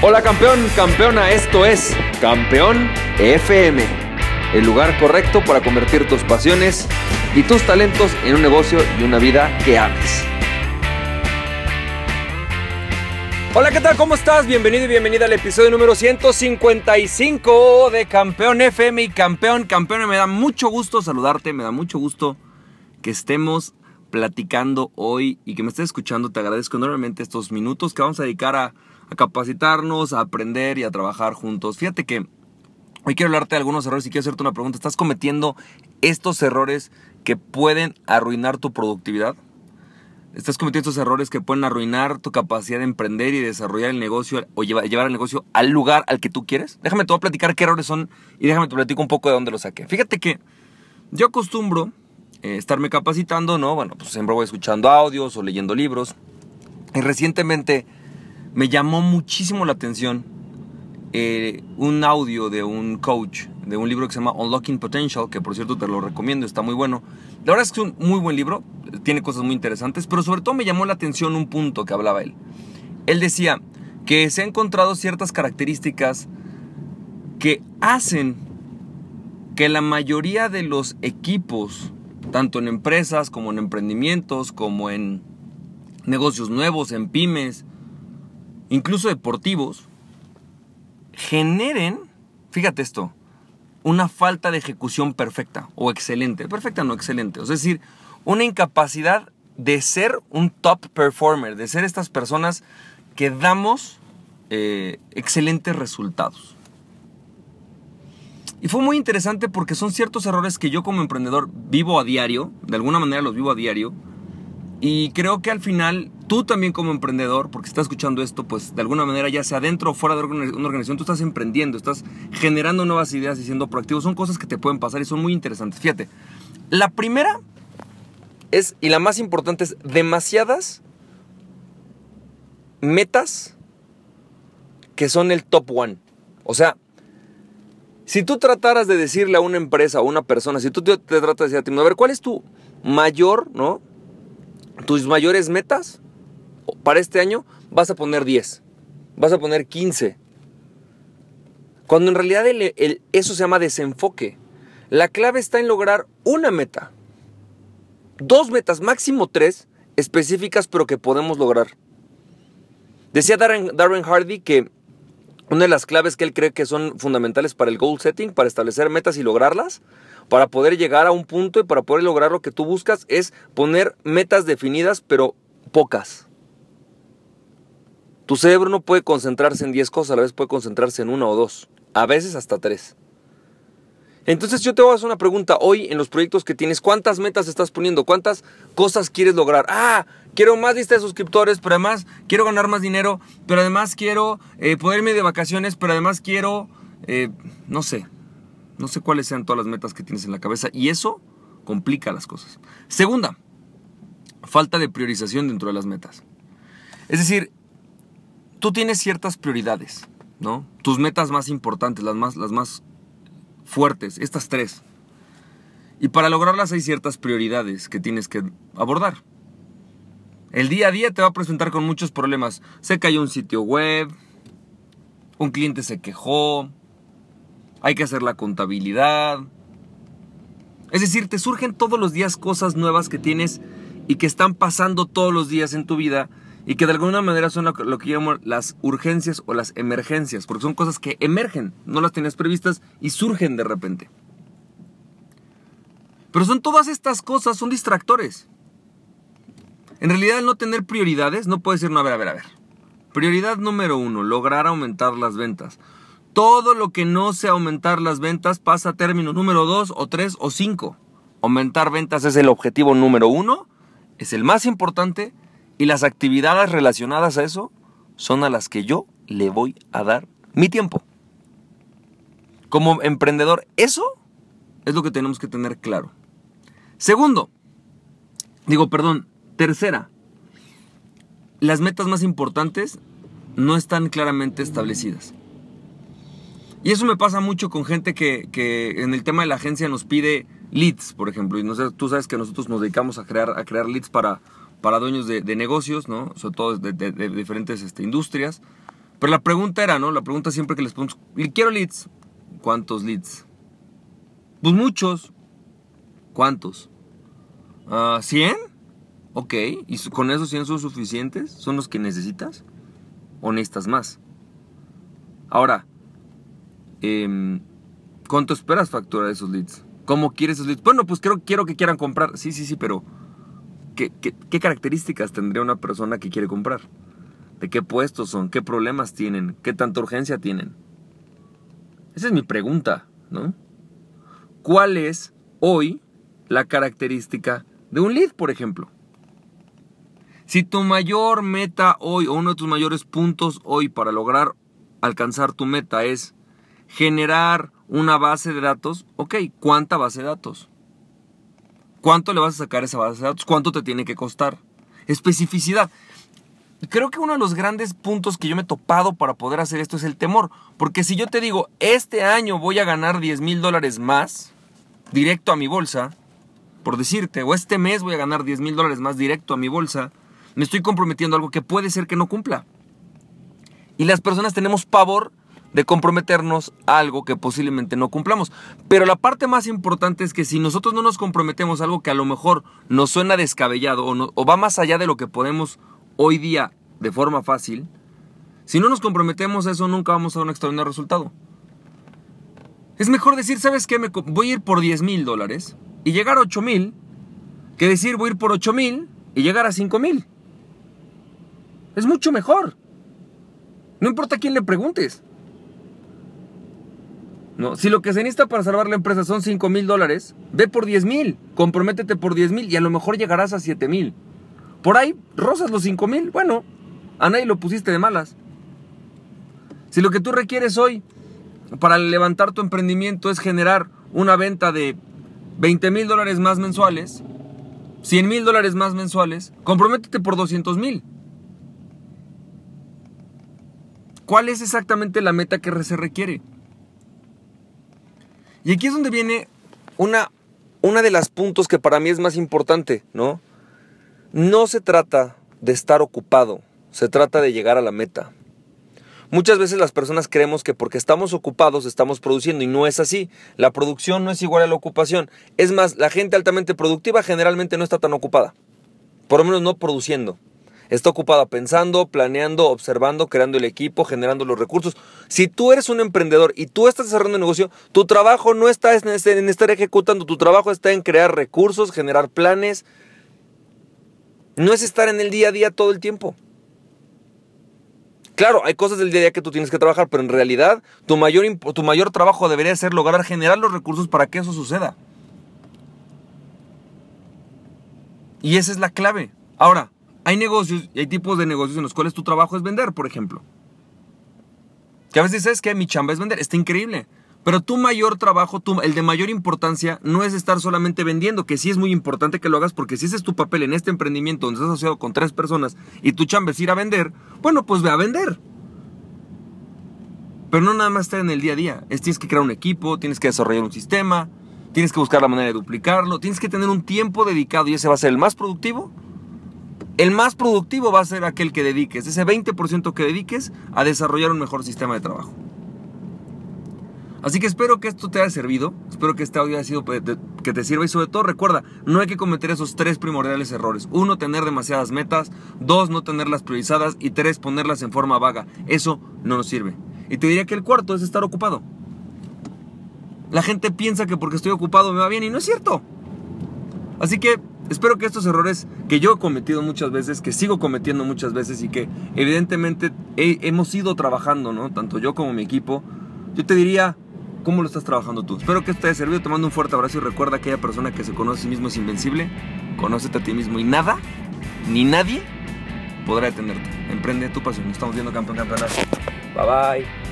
Hola campeón, campeona, esto es Campeón FM, el lugar correcto para convertir tus pasiones y tus talentos en un negocio y una vida que ames. Hola, ¿qué tal? ¿Cómo estás? Bienvenido y bienvenida al episodio número 155 de Campeón FM y Campeón, Campeón, me da mucho gusto saludarte, me da mucho gusto que estemos platicando hoy y que me estés escuchando. Te agradezco enormemente estos minutos que vamos a dedicar a a capacitarnos, a aprender y a trabajar juntos. Fíjate que hoy quiero hablarte de algunos errores y quiero hacerte una pregunta. ¿Estás cometiendo estos errores que pueden arruinar tu productividad? ¿Estás cometiendo estos errores que pueden arruinar tu capacidad de emprender y desarrollar el negocio o llevar, el negocio al lugar al que tú quieres? Déjame te voy a platicar qué errores son y déjame te platico un poco de dónde los saqué. Fíjate que yo acostumbro eh, estarme capacitando, ¿no? Bueno, pues siempre voy escuchando audios o leyendo libros. Y recientemente me llamó muchísimo la atención eh, un audio de un coach, de un libro que se llama Unlocking Potential, que por cierto te lo recomiendo, está muy bueno. La verdad es que es un muy buen libro, tiene cosas muy interesantes, pero sobre todo me llamó la atención un punto que hablaba él. Él decía que se han encontrado ciertas características que hacen que la mayoría de los equipos, tanto en empresas como en emprendimientos, como en negocios nuevos, en pymes, incluso deportivos, generen, fíjate esto, una falta de ejecución perfecta o excelente. Perfecta no excelente. Es decir, una incapacidad de ser un top performer, de ser estas personas que damos eh, excelentes resultados. Y fue muy interesante porque son ciertos errores que yo como emprendedor vivo a diario, de alguna manera los vivo a diario, y creo que al final, tú también como emprendedor, porque estás escuchando esto, pues de alguna manera, ya sea dentro o fuera de una organización, tú estás emprendiendo, estás generando nuevas ideas y siendo proactivo. Son cosas que te pueden pasar y son muy interesantes. Fíjate, la primera es, y la más importante es, demasiadas metas que son el top one. O sea, si tú trataras de decirle a una empresa o a una persona, si tú te, tratas de decir a ti, a ver, ¿cuál es tu mayor, ¿no? tus mayores metas para este año vas a poner 10, vas a poner 15. Cuando en realidad eso se llama desenfoque. La clave está en lograr una meta. Dos metas, máximo tres, específicas pero que podemos lograr. Decía Darren, Darren Hardy que una de las claves que él cree que son fundamentales para el goal setting, para establecer metas y lograrlas, para poder llegar a un punto y para poder lograr lo que tú buscas, es poner metas definidas, pero pocas. Tu cerebro no puede concentrarse en 10 cosas, a la vez puede concentrarse en una o dos, a veces hasta tres. Entonces yo te voy a hacer una pregunta hoy en los proyectos que tienes, ¿cuántas metas estás poniendo? ¿Cuántas cosas quieres lograr? Ah, quiero más lista de suscriptores, pero además quiero ganar más dinero, pero además quiero eh, poderme de vacaciones, pero además quiero, eh, no sé, no sé cuáles sean todas las metas que tienes en la cabeza y eso complica las cosas. Segunda, falta de priorización dentro de las metas. Es decir, tú tienes ciertas prioridades, ¿no? Tus metas más importantes, las más, las más fuertes, estas tres. Y para lograrlas hay ciertas prioridades que tienes que abordar. El día a día te va a presentar con muchos problemas. Se cayó un sitio web, un cliente se quejó, hay que hacer la contabilidad. Es decir, te surgen todos los días cosas nuevas que tienes y que están pasando todos los días en tu vida y que de alguna manera son lo, que llamamos las urgencias o las emergencias, porque son cosas que emergen, no las tienes previstas y surgen de repente. Pero son todas estas cosas, son distractores. En realidad, el no tener prioridades, no puede ser, no, a ver, a ver, a ver. Prioridad número uno, lograr aumentar las ventas. Todo lo que no sea aumentar las ventas pasa a término número 2 o 3 o 5. Aumentar ventas es el objetivo número 1, es el más importante y las actividades relacionadas a eso son a las que yo le voy a dar mi tiempo. Como emprendedor, eso es lo que tenemos que tener claro. Segundo, digo, perdón, tercera, las metas más importantes no están claramente establecidas. Y eso me pasa mucho con gente que, en el tema de la agencia nos pide leads, por ejemplo. Y no sé, tú sabes que nosotros nos dedicamos a crear, a crear leads para, para dueños de, negocios, ¿no? Sobre todo de, diferentes este, industrias. Pero la pregunta era, ¿no? La pregunta siempre que les pregunto, quiero leads. ¿Cuántos leads? Pues muchos. ¿Cuántos? ¿100? Ah, ok. ¿Y con esos 100 son suficientes? ¿Son los que necesitas? ¿O necesitas más? Ahora, em, ¿cuánto esperas facturar esos leads? ¿Cómo quieres esos leads? Bueno, pues quiero, quiero que quieran comprar. Sí, sí, sí, pero ¿qué, características tendría una persona que quiere comprar? ¿De qué puestos son? ¿Qué problemas tienen? ¿Qué tanta urgencia tienen? Esa es mi pregunta, ¿no? ¿Cuál es hoy la característica de un lead, por ejemplo? Si tu mayor meta hoy o uno de tus mayores puntos hoy para lograr alcanzar tu meta es generar una base de datos, ok, ¿cuánta base de datos? ¿Cuánto le vas a sacar esa base de datos? ¿Cuánto te tiene que costar? Especificidad. Creo que uno de los grandes puntos que yo me he topado para poder hacer esto es el temor. Porque si yo te digo, este año voy a ganar 10 mil dólares más, directo a mi bolsa, por decirte, o este mes voy a ganar 10 mil dólares más directo a mi bolsa, me estoy comprometiendo a algo que puede ser que no cumpla. Y las personas tenemos pavor de comprometernos a algo que posiblemente no cumplamos. Pero la parte más importante es que si nosotros no nos comprometemos a algo que a lo mejor nos suena descabellado o, o va más allá de lo que podemos hoy día de forma fácil, si no nos comprometemos a eso nunca vamos a un extraordinario resultado. Es mejor decir, ¿sabes qué? Me voy a ir por 10 mil dólares y llegar a 8 mil, que decir voy a ir por 8 mil y llegar a 5 mil. Es mucho mejor. No importa quién le preguntes. No, si lo que se necesita para salvar la empresa son 5 mil dólares, ve por 10 mil, comprométete por 10 mil y a lo mejor llegarás a 7 mil. Por ahí rozas los 5 mil. Bueno, a nadie lo pusiste de malas. Si lo que tú requieres hoy para levantar tu emprendimiento es generar una venta de 20 mil dólares más mensuales, 100 mil dólares más mensuales, comprométete por 200 mil. ¿Cuál es exactamente la meta que se requiere? Y aquí es donde viene una, una de las puntos que para mí es más importante, ¿no? No se trata de estar ocupado, se trata de llegar a la meta. Muchas veces las personas creemos que porque estamos ocupados estamos produciendo y no es así. La producción no es igual a la ocupación. Es más, la gente altamente productiva generalmente no está tan ocupada. Por lo menos no produciendo. Está ocupada pensando, planeando, observando, creando el equipo, generando los recursos. Si tú eres un emprendedor y tú estás desarrollando un negocio, tu trabajo no está en estar ejecutando, tu trabajo está en crear recursos, generar planes, no es estar en el día a día todo el tiempo. Claro, hay cosas del día a día que tú tienes que trabajar, pero en realidad tu mayor, tu mayor trabajo debería ser lograr generar los recursos para que eso suceda. Y esa es la clave. Ahora, hay negocios y hay tipos de negocios en los cuales tu trabajo es vender, por ejemplo. Que a veces es que mi chamba es vender. Está increíble. Pero tu mayor trabajo, el de mayor importancia, no es estar solamente vendiendo, que sí es muy importante que lo hagas, porque si ese es tu papel en este emprendimiento donde estás asociado con tres personas y tu chamba es ir a vender, bueno, pues ve a vender. Pero no nada más estar en el día a día. Es, tienes que crear un equipo, tienes que desarrollar un sistema, tienes que buscar la manera de duplicarlo, tienes que tener un tiempo dedicado y ese va a ser el más productivo. El más productivo va a ser aquel que dediques, ese 20% que dediques a desarrollar un mejor sistema de trabajo. Así que espero que esto te haya servido, espero que este audio haya sido que te sirva y sobre todo recuerda, no hay que cometer esos tres primordiales errores. Uno, tener demasiadas metas, dos, no tenerlas priorizadas y tres, ponerlas en forma vaga. Eso no nos sirve. Y te diría que el cuarto es estar ocupado. La gente piensa que porque estoy ocupado me va bien y no es cierto. Así que espero que estos errores que yo he cometido muchas veces, que sigo cometiendo muchas veces y que evidentemente hemos ido trabajando, ¿no? Tanto yo como mi equipo, yo te diría, ¿Cómo lo estás trabajando tú? Espero que esto te haya servido. Te mando un fuerte abrazo y recuerda que aquella persona que se conoce a sí mismo es invencible. Conócete a ti mismo y nada, ni nadie podrá detenerte. Emprende tu pasión. Estamos viendo campeón campeonato. Bye bye.